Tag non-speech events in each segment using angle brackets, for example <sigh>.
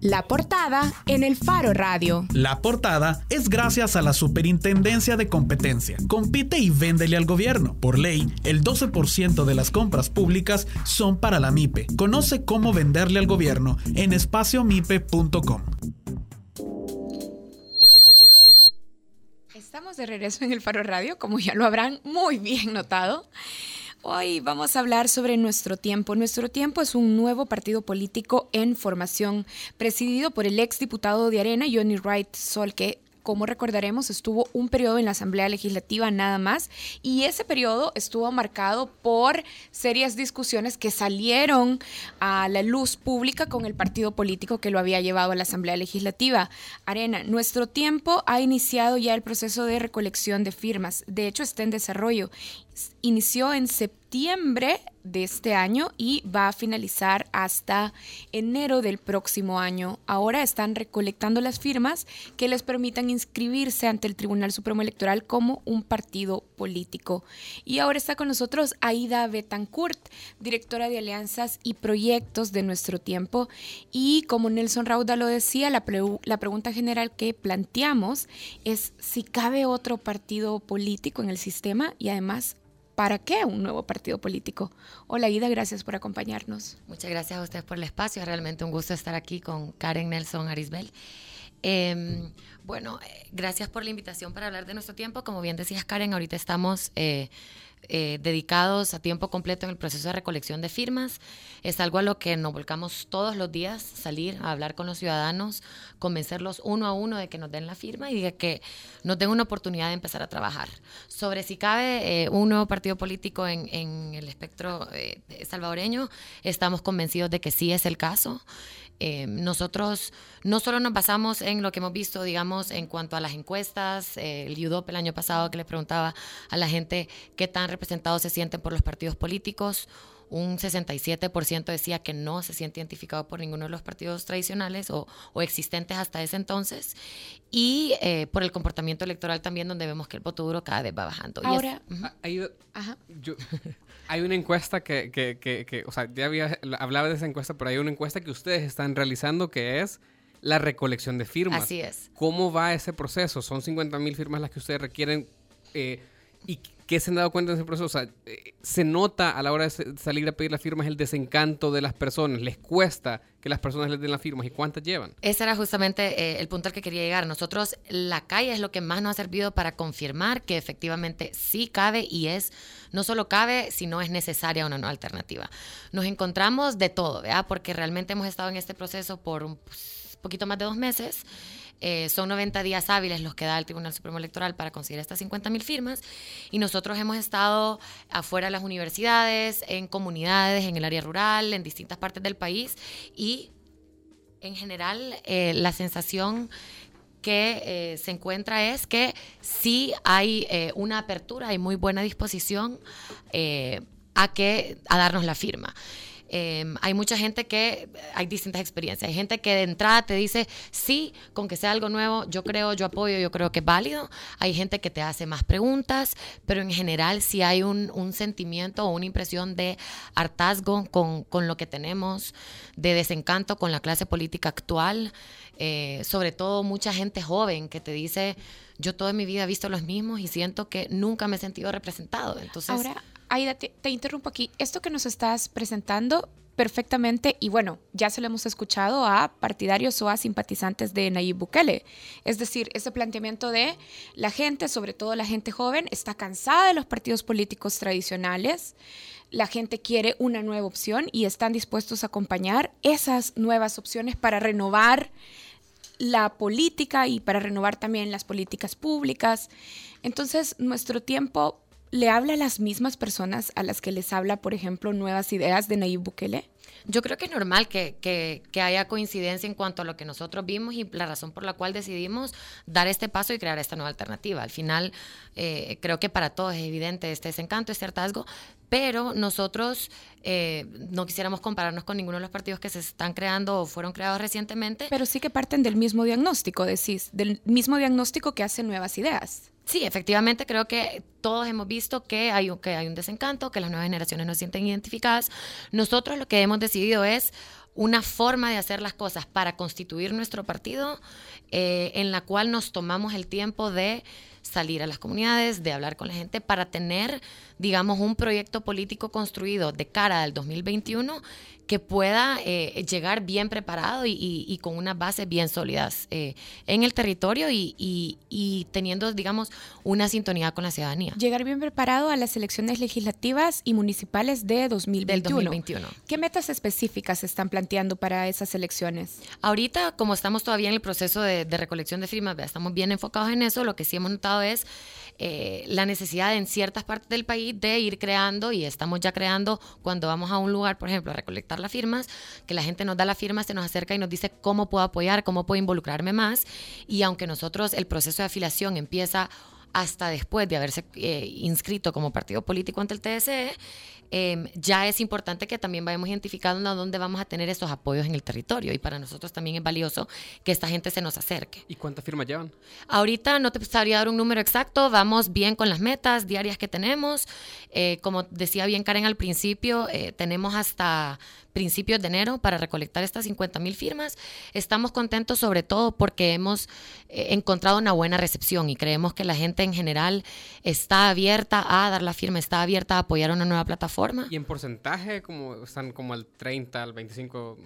La portada en el Faro Radio. La portada es gracias a la Superintendencia de Competencia. Compite y véndele al gobierno. Por ley, el 12% de las compras públicas son para la MIPE. Conoce cómo venderle al gobierno en espaciomipe.com. Estamos de regreso en el Faro Radio, como ya lo habrán muy bien notado. Hoy vamos a hablar sobre Nuestro Tiempo. Nuestro Tiempo es un nuevo partido político en formación, presidido por el exdiputado de Arena, Johnny Wright Sol, que como recordaremos, estuvo un periodo en la Asamblea Legislativa nada más y ese periodo estuvo marcado por serias discusiones que salieron a la luz pública con el partido político que lo había llevado a la Asamblea Legislativa. Arena, nuestro tiempo ha iniciado ya el proceso de recolección de firmas. De hecho, está en desarrollo. Inició en septiembre de este año y va a finalizar hasta enero del próximo año. Ahora están recolectando las firmas que les permitan inscribirse ante el Tribunal Supremo Electoral como un partido político. Y ahora está con nosotros Aida Betancourt, directora de alianzas y proyectos de nuestro tiempo. Y como Nelson Rauda lo decía, la, la pregunta general que planteamos es si cabe otro partido político en el sistema y además ¿Para qué un nuevo partido político? Hola Ida, gracias por acompañarnos. Muchas gracias a ustedes por el espacio. Realmente un gusto estar aquí con Karen Nelson Arisbel. Em, bueno, eh, gracias por la invitación para hablar de nuestro tiempo. Como bien decías, Karen, ahorita estamos eh, eh, dedicados a tiempo completo en el proceso de recolección de firmas. Es algo a lo que nos volcamos todos los días, salir a hablar con los ciudadanos, convencerlos uno a uno de que nos den la firma y de que nos den una oportunidad de empezar a trabajar. Sobre si cabe eh, un nuevo partido político en, en el espectro eh, salvadoreño, estamos convencidos de que sí es el caso. Eh, nosotros no solo nos basamos en lo que hemos visto, digamos, en cuanto a las encuestas, eh, el UDOP el año pasado que le preguntaba a la gente qué tan representados se sienten por los partidos políticos, un 67% decía que no se siente identificado por ninguno de los partidos tradicionales o, existentes hasta ese entonces, y eh, por el comportamiento electoral también, donde vemos que el voto duro cada vez va bajando. Ahora, hay una encuesta que, que, que, o sea, ya había, hablaba de esa encuesta, pero hay una encuesta que ustedes están realizando que es la recolección de firmas. Así es. ¿Cómo va ese proceso? Son 50 mil firmas las que ustedes requieren. Eh, ¿Y qué se han dado cuenta en ese proceso? O sea, eh, se nota a la hora de salir a pedir las firmas el desencanto de las personas. ¿Les cuesta que las personas les den las firmas? ¿Y cuántas llevan? Ese era justamente eh, el punto al que quería llegar. Nosotros, la calle es lo que más nos ha servido para confirmar que efectivamente sí cabe y es, no solo cabe, sino es necesaria una nueva alternativa. Nos encontramos de todo, ¿verdad? Porque realmente hemos estado en este proceso por un pues, poquito más de dos meses. Eh, son 90 días hábiles los que da el Tribunal Supremo Electoral para conseguir estas 50 mil firmas y nosotros hemos estado afuera de las universidades, en comunidades, en el área rural, en distintas partes del país y en general eh, la sensación que eh, se encuentra es que sí hay una apertura, hay muy buena disposición a que a darnos la firma. Em, hay mucha gente que, hay distintas experiencias. Hay gente que de entrada te dice, sí, con que sea algo nuevo, yo creo, yo apoyo, yo creo que es válido. Hay gente que te hace más preguntas, pero en general sí hay un, sentimiento o una impresión de hartazgo con, con, lo que tenemos, de desencanto con la clase política actual. Eh, sobre todo mucha gente joven que te dice, yo toda mi vida he visto los mismos y siento que nunca me he sentido representado. Entonces, Ahora, Aida, te, interrumpo aquí. Esto que nos estás presentando perfectamente, y bueno, ya se lo hemos escuchado a partidarios o a simpatizantes de Nayib Bukele. Es decir, ese planteamiento de la gente, sobre todo la gente joven, está cansada de los partidos políticos tradicionales. La gente quiere una nueva opción y están dispuestos a acompañar esas nuevas opciones para renovar la política y para renovar también las políticas públicas. Entonces, nuestro tiempo le habla a las mismas personas a las que les habla, por ejemplo, nuevas ideas de Nayib Bukele? Yo creo que es normal que, que, haya coincidencia en cuanto a lo que nosotros vimos y la razón por la cual decidimos dar este paso y crear esta nueva alternativa. Al final, eh, creo que para todos es evidente este desencanto, este hartazgo, pero nosotros eh, no quisiéramos compararnos con ninguno de los partidos que se están creando o fueron creados recientemente. Pero sí que parten del mismo diagnóstico, decís, del mismo diagnóstico que hace nuevas ideas. Sí, efectivamente creo que todos hemos visto que hay, que hay un desencanto, que las nuevas generaciones no se sienten identificadas. Nosotros lo que hemos decidido es una forma de hacer las cosas para constituir nuestro partido eh, en la cual nos tomamos el tiempo de salir a las comunidades, de hablar con la gente para tener, digamos, un proyecto político construido de cara al 2021 que pueda eh, llegar bien preparado y, con unas bases bien sólidas eh, en el territorio y, teniendo, digamos, una sintonía con la ciudadanía. Llegar bien preparado a las elecciones legislativas y municipales de 2021. 2021. ¿Qué metas específicas se están planteando para esas elecciones? Ahorita, como estamos todavía en el proceso de, de recolección de firmas, estamos bien enfocados en eso, lo que sí hemos notado es eh, la necesidad en ciertas partes del país de ir creando, y estamos ya creando cuando vamos a un lugar, por ejemplo, a recolectar las firmas, que la gente nos da la firma, se nos acerca y nos dice cómo puedo apoyar, cómo puedo involucrarme más. Y aunque nosotros el proceso de afiliación empieza hasta después de haberse eh, inscrito como partido político ante el TSE, Em, ya es importante que también vayamos identificando dónde vamos a tener esos apoyos en el territorio. Y para nosotros también es valioso que esta gente se nos acerque. ¿Y cuántas firmas llevan? Ahorita no te sabría dar un número exacto, vamos bien con las metas diarias que tenemos. Eh, como decía bien Karen al principio, eh, tenemos hasta principios de enero para recolectar estas 50 mil firmas. Estamos contentos sobre todo porque hemos eh, encontrado una buena recepción y creemos que la gente en general está abierta a dar la firma, está abierta a apoyar una nueva plataforma. ¿Y en porcentaje como están como al 30, al 25?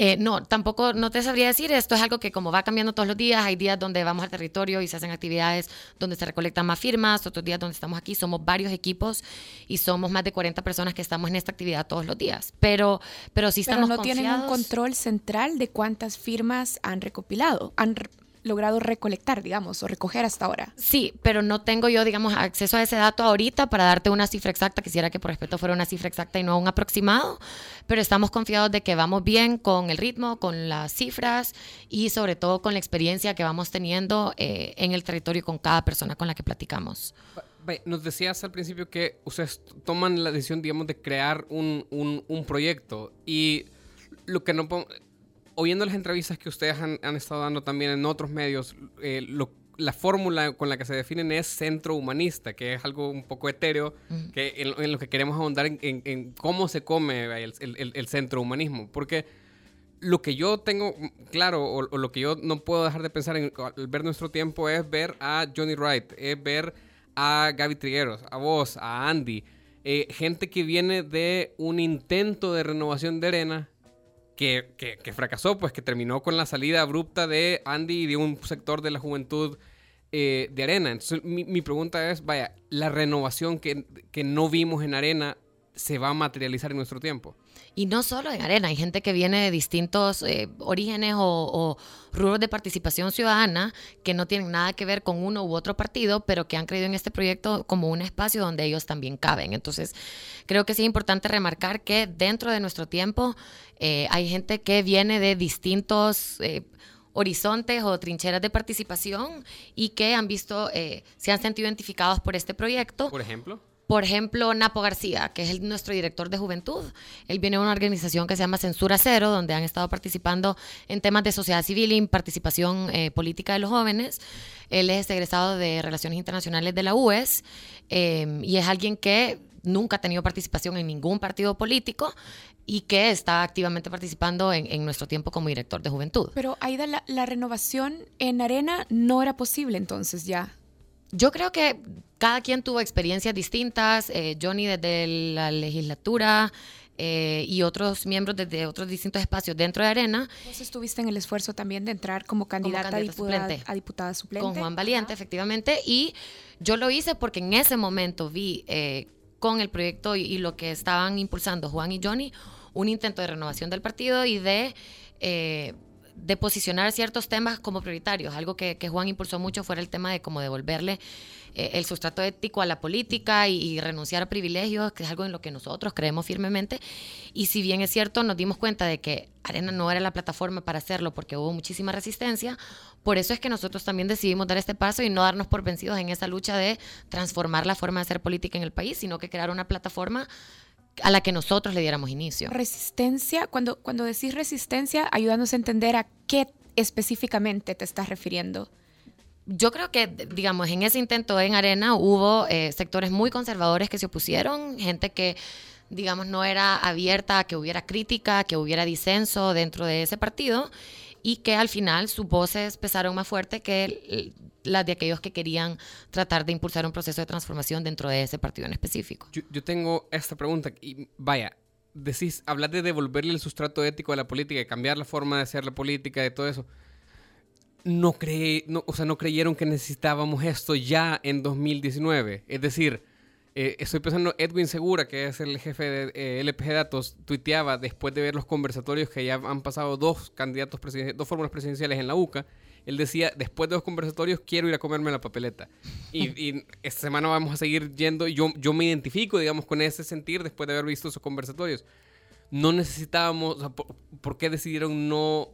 Eh, no, tampoco, no te sabría decir, esto es algo que como va cambiando todos los días, hay días donde vamos al territorio y se hacen actividades donde se recolectan más firmas, otros días donde estamos aquí, somos varios equipos y somos más de 40 personas que estamos en esta actividad todos los días, pero, pero sí estamos pero no tienen un control central de cuántas firmas han recopilado, han logrado recolectar, digamos, o recoger hasta ahora. Sí, pero no tengo yo, digamos, acceso a ese dato ahorita para darte una cifra exacta. Quisiera que por respeto fuera una cifra exacta y no un aproximado, pero estamos confiados de que vamos bien con el ritmo, con las cifras y sobre todo con la experiencia que vamos teniendo eh, en el territorio con cada persona con la que platicamos. Nos decías al principio que ustedes toman la decisión, digamos, de crear un, un, un proyecto y lo que no oyendo las entrevistas que ustedes han, estado dando también en otros medios, eh, la fórmula con la que se definen es centro humanista, que es algo un poco etéreo, que en, lo que queremos ahondar en, cómo se come el, centro humanismo. Porque lo que yo tengo claro, o, lo que yo no puedo dejar de pensar en, al ver nuestro tiempo, es ver a Johnny Wright, es ver a Gaby Trigueros, a vos, a Andy, eh, gente que viene de un intento de renovación de arena que, fracasó, pues que terminó con la salida abrupta de Andy y de un sector de la juventud eh, de Arena. Entonces, mi, pregunta es, vaya, ¿la renovación que, no vimos en Arena se va a materializar en nuestro tiempo? Y no solo en Arena, hay gente que viene de distintos eh, orígenes o, rubros de participación ciudadana que no tienen nada que ver con uno u otro partido, pero que han creído en este proyecto como un espacio donde ellos también caben. Entonces, creo que sí es importante remarcar que dentro de nuestro tiempo eh, hay gente que viene de distintos... Eh, horizontes o trincheras de participación y que han visto, se han sentido identificados por este proyecto. Por ejemplo. Por ejemplo, Napo García, que es nuestro director de juventud. Él viene de una organización que se llama Censura Cero, donde han estado participando en temas de sociedad civil y participación eh, política de los jóvenes. Él es egresado de Relaciones Internacionales de la UES em, y es alguien que nunca ha tenido participación en ningún partido político y que está activamente participando en, nuestro tiempo como director de juventud. Pero Aida, la, la renovación en Arena no era posible entonces ya. Yo creo que cada quien tuvo experiencias distintas. Eh, Johnny desde la legislatura eh, y otros miembros desde otros distintos espacios dentro de Arena. Vos estuviste en el esfuerzo también de entrar como candidata, a, diputada, suplente. Con Juan Valiente, efectivamente. Y yo lo hice porque en ese momento vi eh, con el proyecto y, lo que estaban impulsando Juan y Johnny un intento de renovación del partido y de de posicionar ciertos temas como prioritarios. Algo que, Juan impulsó mucho fue el tema de cómo devolverle eh, el sustrato ético a la política y, renunciar a privilegios, que es algo en lo que nosotros creemos firmemente. Y si bien es cierto, nos dimos cuenta de que Arena no era la plataforma para hacerlo porque hubo muchísima resistencia, por eso es que nosotros también decidimos dar este paso y no darnos por vencidos en esa lucha de transformar la forma de hacer política en el país, sino que crear una plataforma a la que nosotros le diéramos inicio. Resistencia, cuando, cuando decís resistencia, ayúdanos a entender a qué específicamente te estás refiriendo. Yo creo que, digamos, en ese intento en Arena hubo eh, sectores muy conservadores que se opusieron, gente que digamos, no era abierta a que hubiera crítica, que hubiera disenso dentro de ese partido y que al final sus voces pesaron más fuerte que las de aquellos que querían tratar de impulsar un proceso de transformación dentro de ese partido en específico. Yo, tengo esta pregunta y vaya, decís, hablar de devolverle el sustrato ético a la política, de cambiar la forma de hacer la política, de todo eso. No, cree, o sea, no creyeron que necesitábamos esto ya en 2019. Es decir, eh, estoy pensando, Edwin Segura, que es el jefe de eh, LPG Datos, tuiteaba después de ver los conversatorios que ya han pasado dos candidatos dos fórmulas presidenciales en la UCA. Él decía, después de los conversatorios quiero ir a comerme la papeleta. Y, esta semana vamos a seguir yendo. Y yo, yo me identifico, digamos, con ese sentir después de haber visto esos conversatorios. No necesitábamos, ¿por, qué decidieron no,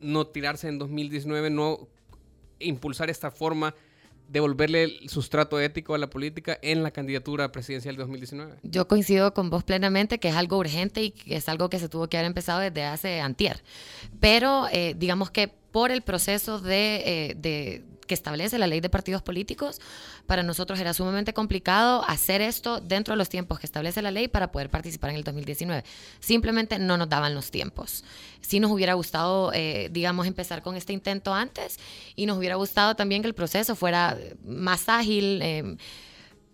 no tirarse en 2019, no impulsar esta forma devolverle el sustrato ético a la política en la candidatura presidencial de 2019. Yo coincido con vos plenamente que es algo urgente y que es algo que se tuvo que haber empezado desde hace antier. Pero eh, digamos que por el proceso de, eh, de que establece la ley de partidos políticos, para nosotros era sumamente complicado hacer esto dentro de los tiempos que establece la ley para poder participar en el 2019. Simplemente no nos daban los tiempos. Sí nos hubiera gustado, eh, digamos, empezar con este intento antes y nos hubiera gustado también que el proceso fuera más ágil. Eh,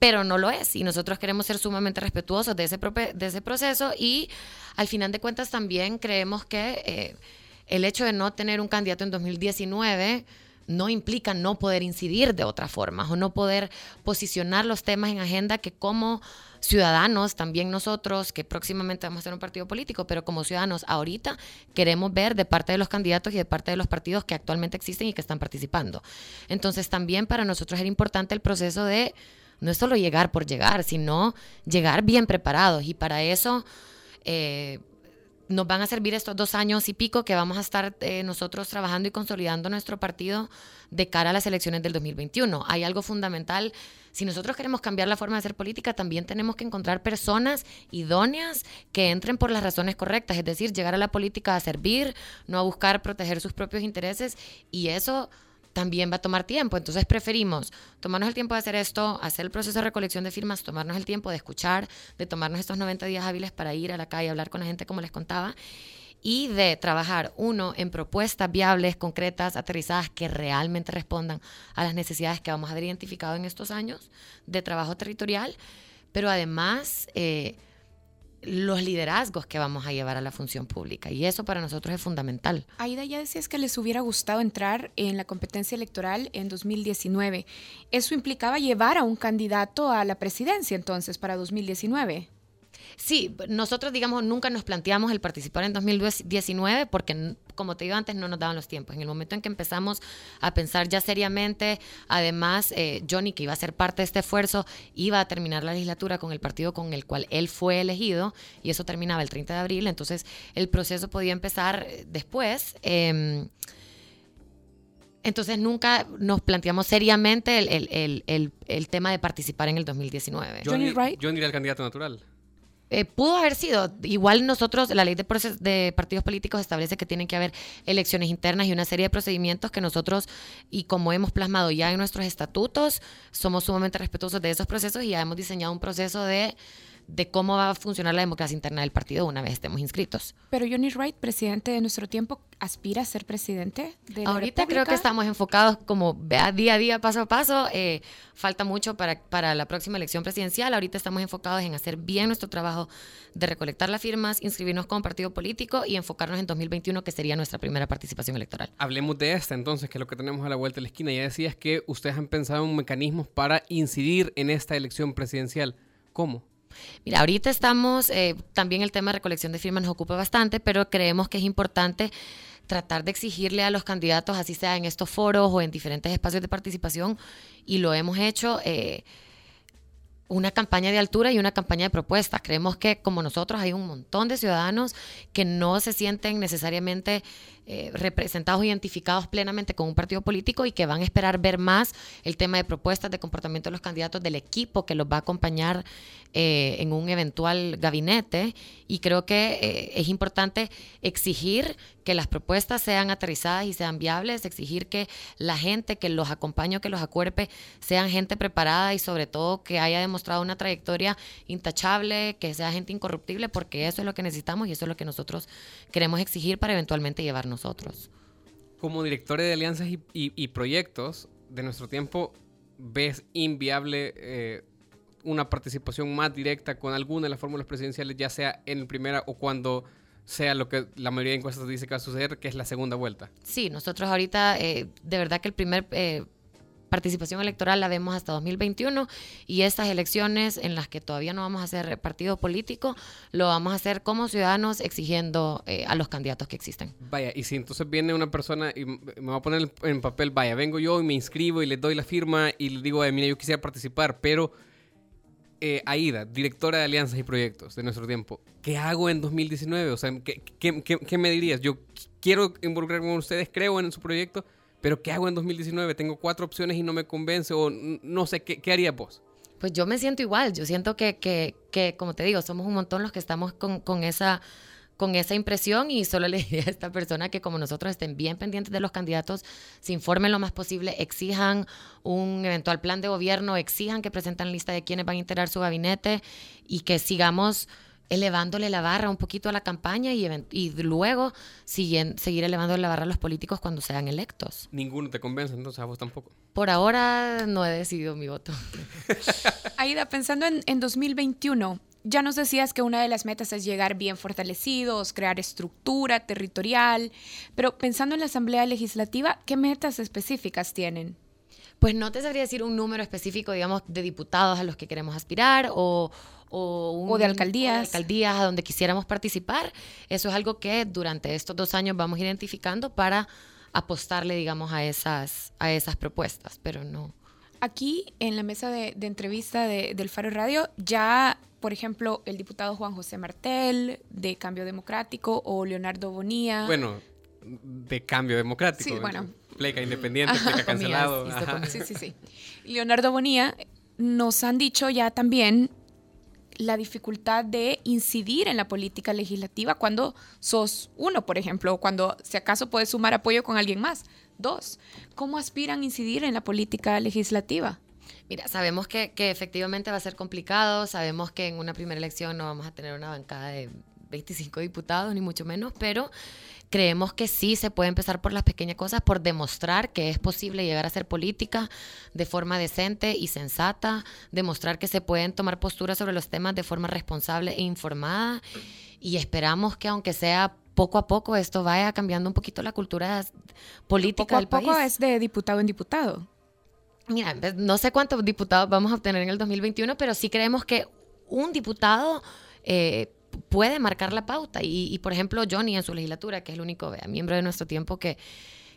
pero no lo es y nosotros queremos ser sumamente respetuosos de ese, de ese proceso y al final de cuentas también creemos que eh, el hecho de no tener un candidato en 2019 no implica no poder incidir de otra forma o no poder posicionar los temas en agenda que como ciudadanos, también nosotros, que próximamente vamos a ser un partido político, pero como ciudadanos ahorita queremos ver de parte de los candidatos y de parte de los partidos que actualmente existen y que están participando. Entonces también para nosotros era importante el proceso de no es solo llegar por llegar, sino llegar bien preparados y para eso... Eh, nos van a servir estos dos años y pico que vamos a estar eh, nosotros trabajando y consolidando nuestro partido de cara a las elecciones del 2021. Hay algo fundamental. Si nosotros queremos cambiar la forma de hacer política, también tenemos que encontrar personas idóneas que entren por las razones correctas, es decir, llegar a la política a servir, no a buscar proteger sus propios intereses y eso también va a tomar tiempo. Entonces preferimos tomarnos el tiempo de hacer esto, hacer el proceso de recolección de firmas, tomarnos el tiempo de escuchar, de tomarnos estos 90 días hábiles para ir a la calle, hablar con la gente como les contaba y de trabajar, uno, en propuestas viables, concretas, aterrizadas, que realmente respondan a las necesidades que vamos a haber identificado en estos años de trabajo territorial, pero además... Eh, los liderazgos que vamos a llevar a la función pública. Y eso para nosotros es fundamental. Aida, ya decías que les hubiera gustado entrar en la competencia electoral en 2019. ¿Eso implicaba llevar a un candidato a la presidencia entonces para 2019? Sí, nosotros, digamos, nunca nos planteamos el participar en 2019 porque, como te digo antes, no nos daban los tiempos. En el momento en que empezamos a pensar ya seriamente, además, eh, Johnny, que iba a ser parte de este esfuerzo, iba a terminar la legislatura con el partido con el cual él fue elegido y eso terminaba el 30 de abril, entonces el proceso podía empezar eh, después. Em, entonces nunca nos planteamos seriamente el, tema de participar en el 2019. Johnny, Johnny era el candidato natural. Eh, pudo haber sido. Igual nosotros, la ley de, de partidos políticos establece que tienen que haber elecciones internas y una serie de procedimientos que nosotros, y como hemos plasmado ya en nuestros estatutos, somos sumamente respetuosos de esos procesos y ya hemos diseñado un proceso de de cómo va a funcionar la democracia interna del partido una vez estemos inscritos. Pero Johnny Wright, presidente de nuestro tiempo, aspira a ser presidente de la Ahorita creo que estamos enfocados como día a día, paso a paso. Eh, falta mucho para, para la próxima elección presidencial. Ahorita estamos enfocados en hacer bien nuestro trabajo de recolectar las firmas, inscribirnos como partido político y enfocarnos en 2021, que sería nuestra primera participación electoral. Hablemos de esta entonces, que es lo que tenemos a la vuelta de la esquina. Ya decías que ustedes han pensado en mecanismos para incidir en esta elección presidencial. ¿Cómo? Mira, ahorita estamos, eh, también el tema de recolección de firmas nos ocupa bastante, pero creemos que es importante tratar de exigirle a los candidatos, así sea en estos foros o en diferentes espacios de participación, y lo hemos hecho. Eh, una campaña de altura y una campaña de propuestas. Creemos que como nosotros hay un montón de ciudadanos que no se sienten necesariamente eh, representados, identificados plenamente con un partido político y que van a esperar ver más el tema de propuestas de comportamiento de los candidatos del equipo que los va a acompañar eh, en un eventual gabinete. Y creo que eh, es importante exigir que las propuestas sean aterrizadas y sean viables, exigir que la gente que los acompañe que los acuerpe sean gente preparada y sobre todo que haya demostrado una trayectoria intachable, que sea gente incorruptible, porque eso es lo que necesitamos y eso es lo que nosotros queremos exigir para eventualmente llevar nosotros. Como directores de alianzas y, proyectos de nuestro tiempo, ¿ves inviable eh, una participación más directa con alguna de las fórmulas presidenciales, ya sea en primera o cuando sea lo que la mayoría de encuestas dice que va a suceder, que es la segunda vuelta. Sí, nosotros ahorita, eh, de verdad que el primer eh, participación electoral la vemos hasta 2021 y estas elecciones en las que todavía no vamos a hacer partido político, lo vamos a hacer como ciudadanos exigiendo eh, a los candidatos que existen. Vaya, y si entonces viene una persona y me va a poner en papel, vaya, vengo yo y me inscribo y le doy la firma y le digo, mira, yo quisiera participar, pero eh, Aida, directora de alianzas y proyectos de nuestro tiempo, ¿qué hago en 2019? O sea, ¿qué, me dirías? Yo quiero involucrarme con ustedes, creo en su proyecto, pero ¿qué hago en 2019? Tengo cuatro opciones y no me convence o no sé, ¿qué, qué harías vos? Pues yo me siento igual, yo siento que, que, que, como te digo, somos un montón los que estamos con, con esa con esa impresión y solo le <laughs> diría a esta persona que como nosotros estén bien pendientes de los candidatos, se informen lo más posible, exijan un eventual plan de gobierno, exijan que presenten lista de quienes van a integrar su gabinete y que sigamos elevándole la barra un poquito a la campaña y, y luego siguen, seguir elevando la barra a los políticos cuando sean electos. Ninguno te convence, entonces a vos tampoco. Por ahora no he decidido mi voto. <laughs> Aida, pensando en, en 2021, ya nos decías que una de las metas es llegar bien fortalecidos, crear estructura territorial, pero pensando en la Asamblea Legislativa, ¿qué metas específicas tienen? Pues no te sabría decir un número específico, digamos, de diputados a los que queremos aspirar o, o, de alcaldías. alcaldías a donde quisiéramos participar. Eso es algo que durante estos dos años vamos identificando para apostarle, digamos, a esas, a esas propuestas, pero no. Aquí en la mesa de, entrevista del Faro Radio ya por ejemplo, el diputado Juan José Martel de Cambio Democrático o Leonardo Bonilla. Bueno, de Cambio Democrático. Sí, bueno. Pleca independiente, pleca cancelado. Sí, sí, sí. Leonardo Bonilla nos han dicho ya también la dificultad de incidir en la política legislativa cuando sos uno, por ejemplo, o cuando si acaso puedes sumar apoyo con alguien más. Dos, ¿cómo aspiran a incidir en la política legislativa? Mira, sabemos que, que, efectivamente va a ser complicado, sabemos que en una primera elección no vamos a tener una bancada de 25 diputados, ni mucho menos, pero creemos que sí se puede empezar por las pequeñas cosas, por demostrar que es posible llegar a hacer política de forma decente y sensata, demostrar que se pueden tomar posturas sobre los temas de forma responsable e informada y esperamos que aunque sea poco a poco esto vaya cambiando un poquito la cultura política poco del país. Poco es de diputado en diputado. Mira, no sé cuántos diputados vamos a obtener en el 2021, pero sí creemos que un diputado eh, puede marcar la pauta. Y, por ejemplo, Johnny en su legislatura, que es el único miembro de nuestro tiempo que,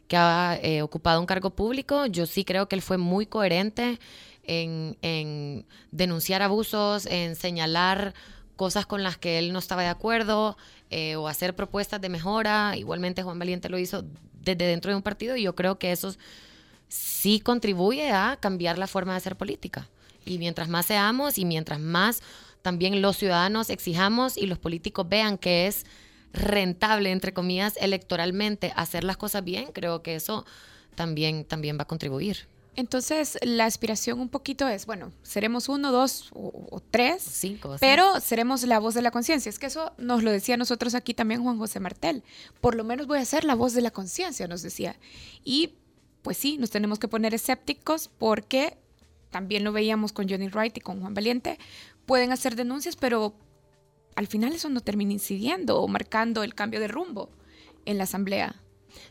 que ha eh, ocupado un cargo público, yo sí creo que él fue muy coherente en, denunciar abusos, en señalar cosas con las que él no estaba de acuerdo eh, o hacer propuestas de mejora. Igualmente Juan Valiente lo hizo desde dentro de un partido y yo creo que esos sí contribuye a cambiar la forma de hacer política. Y mientras más seamos y mientras más también los ciudadanos exijamos y los políticos vean que es rentable, entre comillas, electoralmente hacer las cosas bien, creo que eso también, también va a contribuir. Entonces, la aspiración un poquito es, bueno, seremos uno, dos o, tres, cinco, pero seremos la voz de la conciencia. Es que eso nos lo decía nosotros aquí también Juan José Martel. Por lo menos voy a ser la voz de la conciencia, nos decía. Y pues sí, nos tenemos que poner escépticos porque también lo veíamos con Johnny Wright y con Juan Valiente, pueden hacer denuncias, pero al final eso no termina incidiendo o marcando el cambio de rumbo en la asamblea.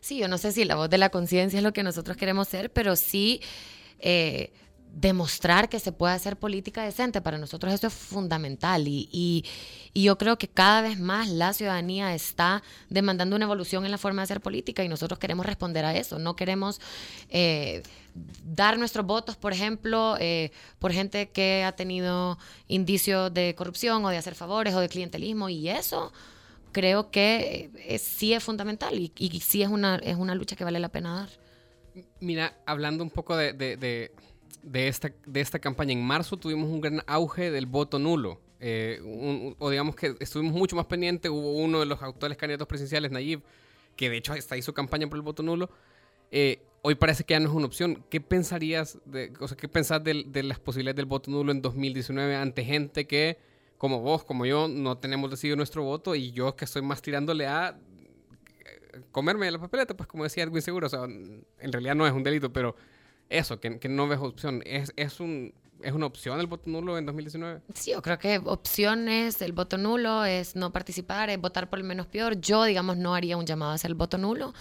Sí, yo no sé si la voz de la conciencia es lo que nosotros queremos ser, pero sí eh, demostrar que se puede hacer política decente. Para nosotros eso es fundamental y, y, yo creo que cada vez más la ciudadanía está demandando una evolución en la forma de hacer política y nosotros queremos responder a eso. No queremos eh, dar nuestros votos, por ejemplo, eh, por gente que ha tenido indicios de corrupción o de hacer favores o de clientelismo y eso creo que eh, sí es fundamental y, sí es una, es una lucha que vale la pena dar. Mira, hablando un poco de, esta, de esta campaña, en marzo tuvimos un gran auge del voto nulo. Eh, o digamos que estuvimos mucho más pendientes, hubo uno de los actuales candidatos presidenciales, Nayib, que de hecho hasta hizo campaña por el voto nulo. Eh, hoy parece que ya no es una opción. ¿Qué pensarías, de, o sea, qué pensás de, de, las posibilidades del voto nulo en 2019 ante gente que, como vos, como yo, no tenemos decidido nuestro voto y yo que estoy más tirándole a comerme la papeleta, pues como decía Edwin Seguro, o sea, en realidad no es un delito, pero eso, que, que no ves opción, es, es un... ¿Es una opción el voto nulo en 2019? Sí, yo creo que opción es el voto nulo, es no participar, es votar por el menos peor. Yo, digamos, no haría un llamado a hacer el voto nulo.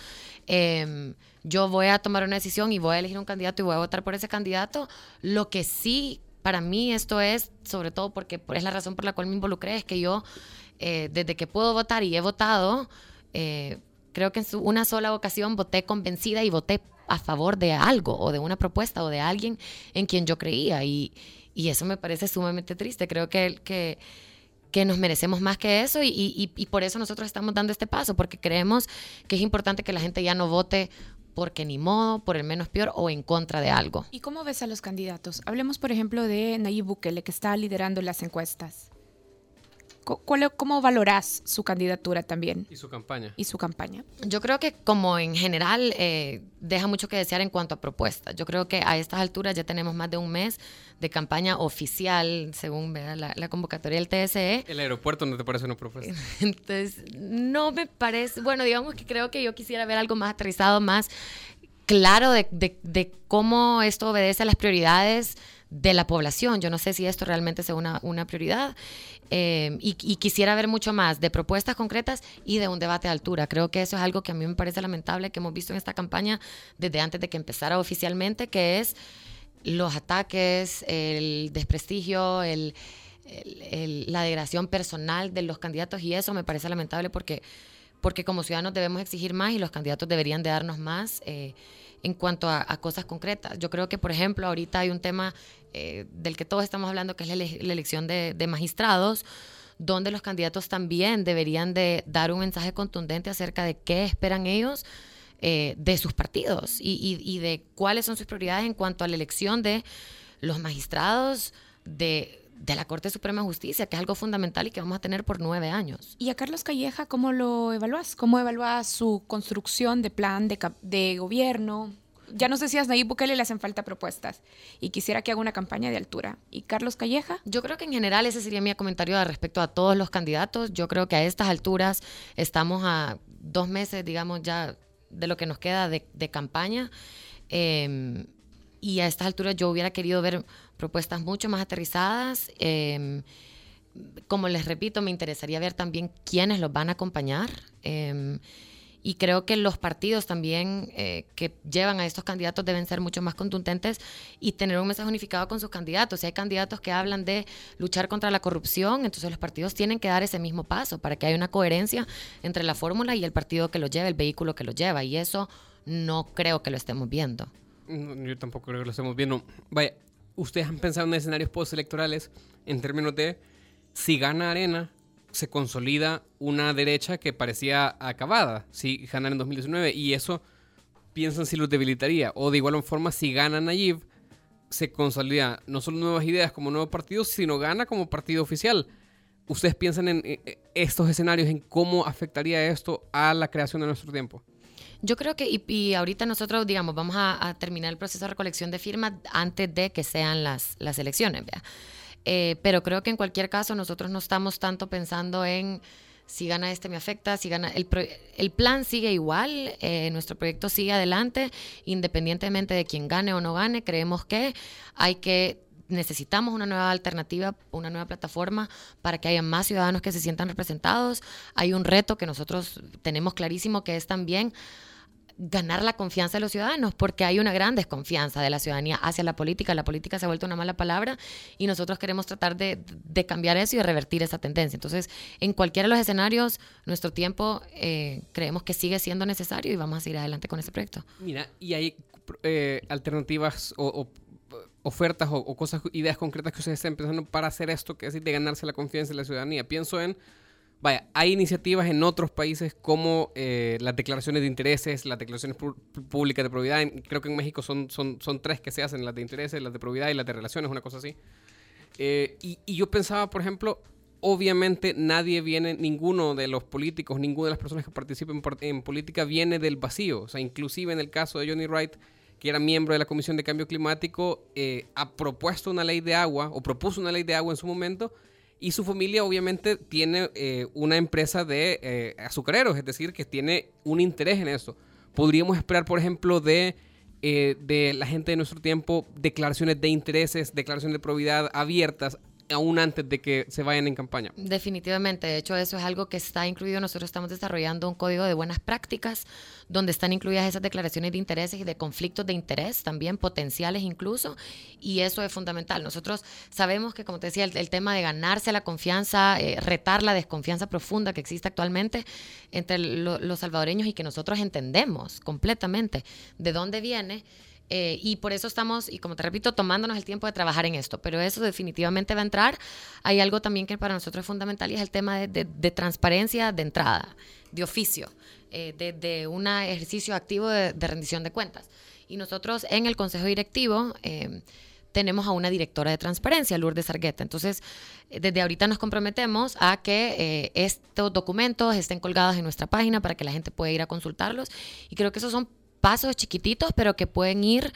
Eh, yo voy a tomar una decisión y voy a elegir un candidato y voy a votar por ese candidato. Lo que sí, para mí esto es, sobre todo porque es la razón por la cual me involucré, es que yo, eh, desde que puedo votar y he votado, eh, Creo que en una sola ocasión voté convencida y voté a favor de algo o de una propuesta o de alguien en quien yo creía y, y eso me parece sumamente triste. Creo que, que, que nos merecemos más que eso y, y, y, por eso nosotros estamos dando este paso, porque creemos que es importante que la gente ya no vote porque ni modo, por el menos peor o en contra de algo. ¿Y cómo ves a los candidatos? Hablemos, por ejemplo, de Nayib Bukele, que está liderando las encuestas. ¿Cómo valorás su candidatura también? Y su campaña. Y su campaña. Yo creo que como en general eh, deja mucho que desear en cuanto a propuestas. Yo creo que a estas alturas ya tenemos más de un mes de campaña oficial, según la, la, convocatoria del TSE. ¿El aeropuerto no te parece una propuesta? <laughs> Entonces, no me parece, bueno, digamos que creo que yo quisiera ver algo más aterrizado, más claro de, de, de cómo esto obedece a las prioridades de la población. Yo no sé si esto realmente sea una, una prioridad. Eh, y, quisiera ver mucho más de propuestas concretas y de un debate de altura. Creo que eso es algo que a mí me parece lamentable que hemos visto en esta campaña desde antes de que empezara oficialmente, que es los ataques, el desprestigio, el, la degradación personal de los candidatos y eso me parece lamentable porque, porque como ciudadanos debemos exigir más y los candidatos deberían de darnos más. Eh, en cuanto a, cosas concretas. Yo creo que, por ejemplo, ahorita hay un tema eh, del que todos estamos hablando, que es la, elección de, magistrados, donde los candidatos también deberían de dar un mensaje contundente acerca de qué esperan ellos eh, de sus partidos y, y, de cuáles son sus prioridades en cuanto a la elección de los magistrados de de la Corte Suprema de Justicia, que es algo fundamental y que vamos a tener por nueve años. ¿Y a Carlos Calleja cómo lo evalúas? ¿Cómo evalúas su construcción de plan de, de gobierno? Ya nos decías, Nayib Bukele le hacen falta propuestas y quisiera que haga una campaña de altura. ¿Y Carlos Calleja? Yo creo que en general ese sería mi comentario respecto a todos los candidatos. Yo creo que a estas alturas estamos a dos meses, digamos, ya de lo que nos queda de, de campaña. Eh, y a estas alturas yo hubiera querido ver propuestas mucho más aterrizadas. Eh, como les repito, me interesaría ver también quiénes los van a acompañar. Eh, y creo que los partidos también eh, que llevan a estos candidatos deben ser mucho más contundentes y tener un mensaje unificado con sus candidatos. Si hay candidatos que hablan de luchar contra la corrupción, entonces los partidos tienen que dar ese mismo paso para que haya una coherencia entre la fórmula y el partido que lo lleva, el vehículo que lo lleva. Y eso no creo que lo estemos viendo. Yo tampoco creo que lo estemos viendo. Vaya, ustedes han pensado en escenarios postelectorales en términos de si gana Arena, se consolida una derecha que parecía acabada si ganan en 2019 y eso piensan si los debilitaría o de igual forma si gana Nayib se consolida no solo nuevas ideas como nuevo partido sino gana como partido oficial. Ustedes piensan en estos escenarios en cómo afectaría esto a la creación de nuestro tiempo yo creo que, y, y ahorita nosotros, digamos, vamos a, terminar el proceso de recolección de firmas antes de que sean las, las elecciones. Eh, pero creo que en cualquier caso nosotros no estamos tanto pensando en si gana este me afecta, si gana el, el plan sigue igual, eh, nuestro proyecto sigue adelante, independientemente de quién gane o no gane, creemos que hay que necesitamos una nueva alternativa, una nueva plataforma para que haya más ciudadanos que se sientan representados. Hay un reto que nosotros tenemos clarísimo que es también ganar la confianza de los ciudadanos, porque hay una gran desconfianza de la ciudadanía hacia la política. La política se ha vuelto una mala palabra y nosotros queremos tratar de, cambiar eso y de revertir esa tendencia. Entonces, en cualquiera de los escenarios, nuestro tiempo eh, creemos que sigue siendo necesario y vamos a seguir adelante con ese proyecto. Mira, y hay eh, alternativas o, ofertas o, cosas, ideas concretas que ustedes estén pensando para hacer esto, que es de ganarse la confianza de la ciudadanía. Pienso en Vaya, hay iniciativas en otros países como eh, las declaraciones de intereses, las declaraciones públicas de probidad. Creo que en México son, son, son tres que se hacen, las de intereses, las de probidad y las de relaciones, una cosa así. Eh, y, y, yo pensaba, por ejemplo, obviamente nadie viene, ninguno de los políticos, ninguna de las personas que participan en, política viene del vacío. O sea, inclusive en el caso de Johnny Wright, que era miembro de la Comisión de Cambio Climático, eh, ha propuesto una ley de agua o propuso una ley de agua en su momento y su familia obviamente tiene eh, una empresa de eh, azucareros, es decir, que tiene un interés en eso. Podríamos esperar, por ejemplo, de, eh, de la gente de nuestro tiempo declaraciones de intereses, declaraciones de probidad abiertas aún antes de que se vayan en campaña. Definitivamente, de hecho eso es algo que está incluido, nosotros estamos desarrollando un código de buenas prácticas donde están incluidas esas declaraciones de intereses y de conflictos de interés también potenciales incluso y eso es fundamental. Nosotros sabemos que como te decía el, tema de ganarse la confianza, eh, retar la desconfianza profunda que existe actualmente entre los salvadoreños y que nosotros entendemos completamente de dónde viene eh, y por eso estamos, y como te repito, tomándonos el tiempo de trabajar en esto. Pero eso definitivamente va a entrar. Hay algo también que para nosotros es fundamental y es el tema de, transparencia de entrada, de oficio, eh, de, un ejercicio activo de, rendición de cuentas. Y nosotros en el Consejo Directivo... Eh, tenemos a una directora de transparencia, Lourdes Argueta. Entonces, desde ahorita nos comprometemos a que estos documentos estén colgados en nuestra página para que la gente pueda ir a consultarlos. Y creo que esos son pasos chiquititos, pero que pueden ir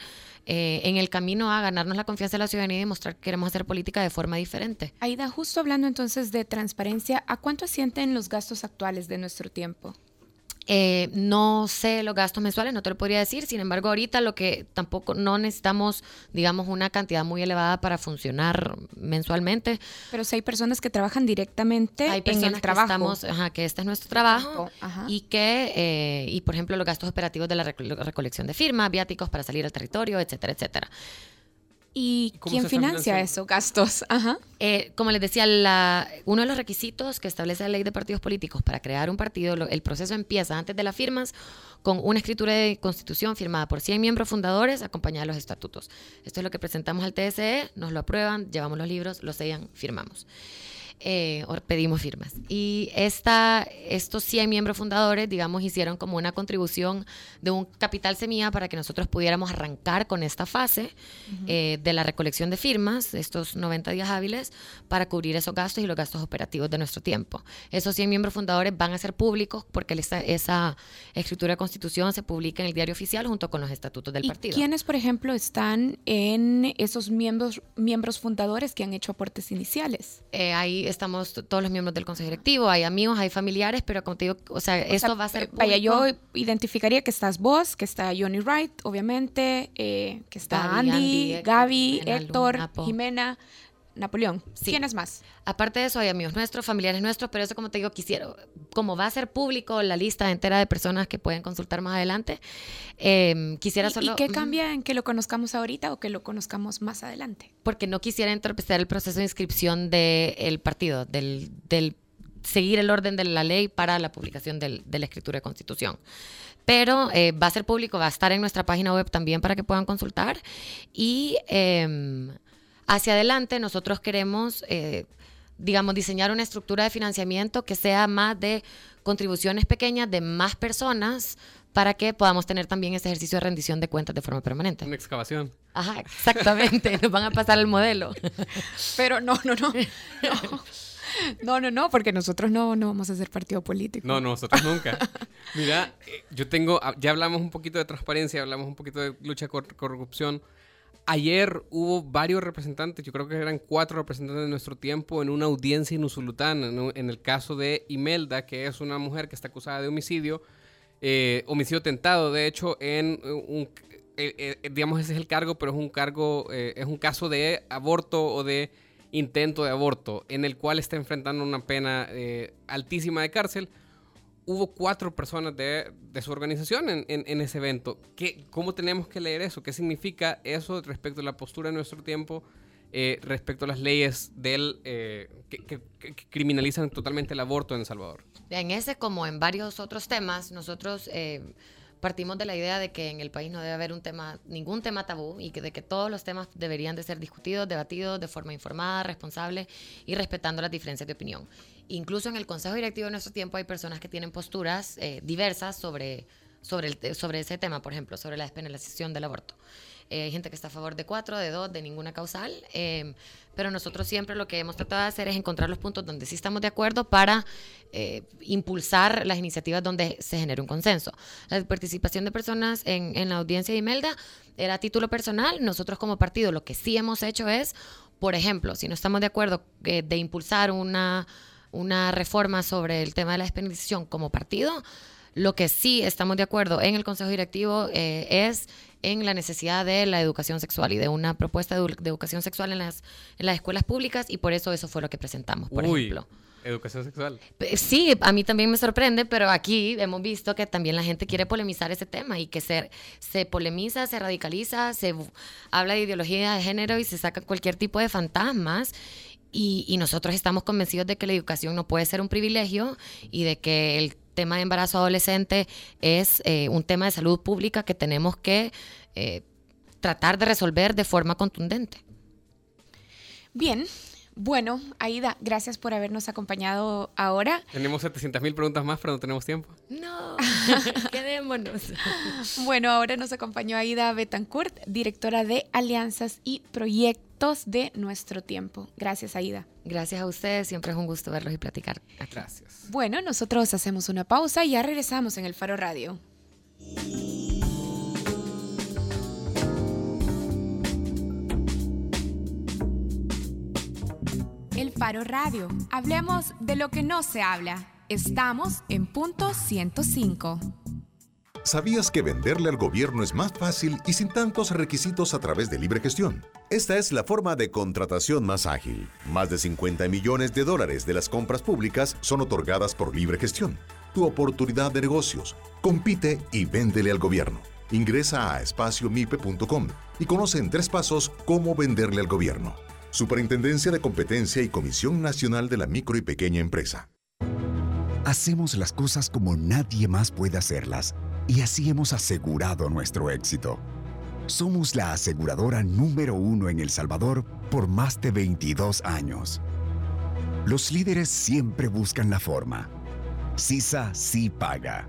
eh, en el camino a ganarnos la confianza de la ciudadanía y demostrar que queremos hacer política de forma diferente. Aida, justo hablando entonces de transparencia, ¿a cuánto ascienden los gastos actuales de nuestro tiempo? Eh, no sé los gastos mensuales, no te lo podría decir. Sin embargo, ahorita lo que tampoco no necesitamos, digamos, una cantidad muy elevada para funcionar mensualmente. Pero si hay personas que trabajan directamente hay en el trabajo. Que, estamos, que este es nuestro trabajo y que, eh, y por ejemplo, los gastos operativos de la recolección de firmas, viáticos para salir al territorio, etcétera, etcétera. ¿Y quién financia esos gastos? Ajá. Eh, como les decía, la, uno de los requisitos que establece la ley de partidos políticos para crear un partido, el proceso empieza antes de las firmas con una escritura de constitución firmada por 100 miembros fundadores acompañada de los estatutos. Esto es lo que presentamos al TSE, nos lo aprueban, llevamos los libros, los sellan, firmamos eh, pedimos firmas. Y esta, estos 100 miembros fundadores, digamos, hicieron como una contribución de un capital semilla para que nosotros pudiéramos arrancar con esta fase eh, de la recolección de firmas, estos 90 días hábiles, para cubrir esos gastos y los gastos operativos de nuestro tiempo. Esos 100 miembros fundadores van a ser públicos porque esa, esa escritura de constitución se publica en el diario oficial junto con los estatutos del ¿Y partido. ¿Quiénes, por ejemplo, están en esos miembros, miembros fundadores que han hecho aportes iniciales? Eh, ahí estamos todos los miembros del consejo directivo, hay amigos, hay familiares, pero como te digo, o sea, esto va a ser. Vaya, yo identificaría que estás vos, que está Johnny Wright, obviamente, eh, que está Andy, Gaby, Héctor, Jimena. Napoleón. ¿Quién es más? Aparte de eso, hay amigos nuestros, familiares nuestros, pero eso, como te digo, quisiera, como va a ser público la lista entera de personas que pueden consultar más adelante, em, quisiera solo... ¿Y qué cambia en que lo conozcamos ahorita o que lo conozcamos más adelante? Porque no quisiera entorpecer el proceso de inscripción del partido, del, del, seguir el orden de la ley para la publicación del, de la escritura de constitución pero eh, va a ser público, va a estar en nuestra página web también para que puedan consultar. Y eh, Hacia adelante nosotros queremos, eh, digamos, diseñar una estructura de financiamiento que sea más de contribuciones pequeñas de más personas para que podamos tener también ese ejercicio de rendición de cuentas de forma permanente. Una excavación. Ajá, exactamente. Nos van a pasar el modelo. <laughs> Pero no, no, no. No, no, no, porque nosotros no, no vamos a ser partido político. No, nosotros nunca. Mira, eh, yo tengo, ah, ya hablamos un poquito de transparencia, hablamos un poquito de lucha contra corrupción. Ayer hubo varios representantes, yo creo que eran cuatro representantes de nuestro tiempo en una audiencia en Usulután, en, el caso de Imelda, que es una mujer que está acusada de homicidio, eh, homicidio tentado, de hecho, en un, eh, eh, digamos ese es el cargo, pero es un cargo, es un caso de aborto o de intento de aborto, en el cual está enfrentando una pena altísima de cárcel hubo cuatro personas de, su organización en, ese evento. ¿Qué, ¿Cómo tenemos que leer eso? ¿Qué significa eso respecto a la postura de nuestro tiempo, eh, respecto a las leyes del, eh, que, criminalizan totalmente el aborto en El Salvador? En ese, como en varios otros temas, nosotros... Eh, partimos de la idea de que en el país no debe haber un tema, ningún tema tabú y que de que todos los temas deberían de ser discutidos, debatidos de forma informada, responsable y respetando las diferencias de opinión. Incluso en el Consejo Directivo de nuestro tiempo hay personas que tienen posturas eh, diversas sobre, sobre, el, sobre ese tema, por ejemplo, sobre la despenalización del aborto. Eh, hay gente que está a favor de cuatro, de dos, de ninguna causal, eh, pero nosotros siempre lo que hemos tratado de hacer es encontrar los puntos donde sí estamos de acuerdo para eh, impulsar las iniciativas donde se genere un consenso. La participación de personas en, la audiencia de Imelda era a título personal. Nosotros como partido lo que sí hemos hecho es, por ejemplo, si no estamos de acuerdo de impulsar una, una reforma sobre el tema de la despenalización como partido, lo que sí estamos de acuerdo en el Consejo Directivo es en la necesidad de la educación sexual y de una propuesta de, educación sexual en las, en las escuelas públicas y por eso eso fue lo que presentamos, por ejemplo. Educación sexual. Sí, a mí también me sorprende, pero aquí hemos visto que también la gente quiere polemizar ese tema y que se, se polemiza, se radicaliza, se habla de ideología de género y se saca cualquier tipo de fantasmas. Y, y nosotros estamos convencidos de que la educación no puede ser un privilegio y de que el tema de embarazo adolescente es eh, un tema de salud pública que tenemos que eh, tratar de resolver de forma contundente. Bien, bueno, Aida, gracias por habernos acompañado ahora. Tenemos 700 mil preguntas más, pero no tenemos tiempo. No, <laughs> quedémonos. bueno, ahora nos acompañó Aida Betancourt, directora de Alianzas y Proyectos de Nuestro Tiempo. Gracias, Aida. Gracias a ustedes, siempre es un gusto verlos y platicar. Gracias. Bueno, nosotros hacemos una pausa y ya regresamos en el Faro Radio. Faro Radio. Hablemos de lo que no se habla. Estamos en punto 105. ¿Sabías que venderle al gobierno es más fácil y sin tantos requisitos a través de libre gestión? Esta es la forma de contratación más ágil. Más de 50 millones de dólares de las compras públicas son otorgadas por libre gestión. Tu oportunidad de negocios. Compite y véndele al gobierno. Ingresa a espaciomipe.com y conoce en tres pasos cómo venderle al gobierno. Superintendencia de Competencia y Comisión Nacional de la Micro y Pequeña Empresa. Hacemos las cosas como nadie más puede hacerlas y así hemos asegurado nuestro éxito. Somos la aseguradora número uno en El Salvador por más de 22 años. Los líderes siempre buscan la forma. CISA sí paga.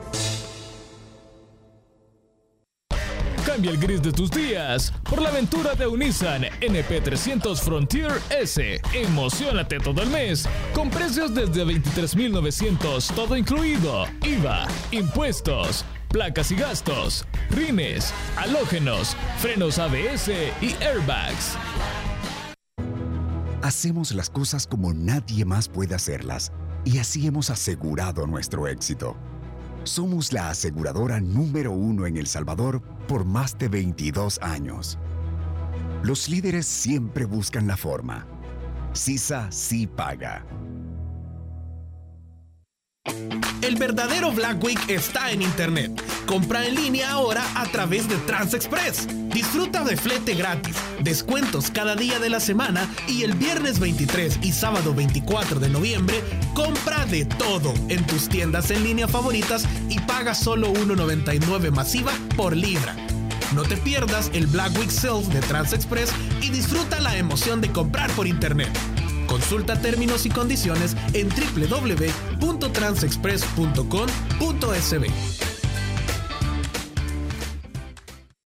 Cambia el gris de tus días por la aventura de un Nissan NP300 Frontier S. Emocionate todo el mes con precios desde 23.900, todo incluido, IVA, impuestos, placas y gastos, rines, halógenos, frenos ABS y airbags. Hacemos las cosas como nadie más puede hacerlas y así hemos asegurado nuestro éxito. Somos la aseguradora número uno en El Salvador por más de 22 años. Los líderes siempre buscan la forma. CISA sí paga. El verdadero Black Week está en Internet. Compra en línea ahora a través de TransExpress. Disfruta de flete gratis, descuentos cada día de la semana y el viernes 23 y sábado 24 de noviembre, compra de todo en tus tiendas en línea favoritas y paga solo 1.99 masiva por libra. No te pierdas el Black Week Sales de TransExpress y disfruta la emoción de comprar por Internet. Consulta términos y condiciones en www.transexpress.com.sb.